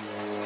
Yeah.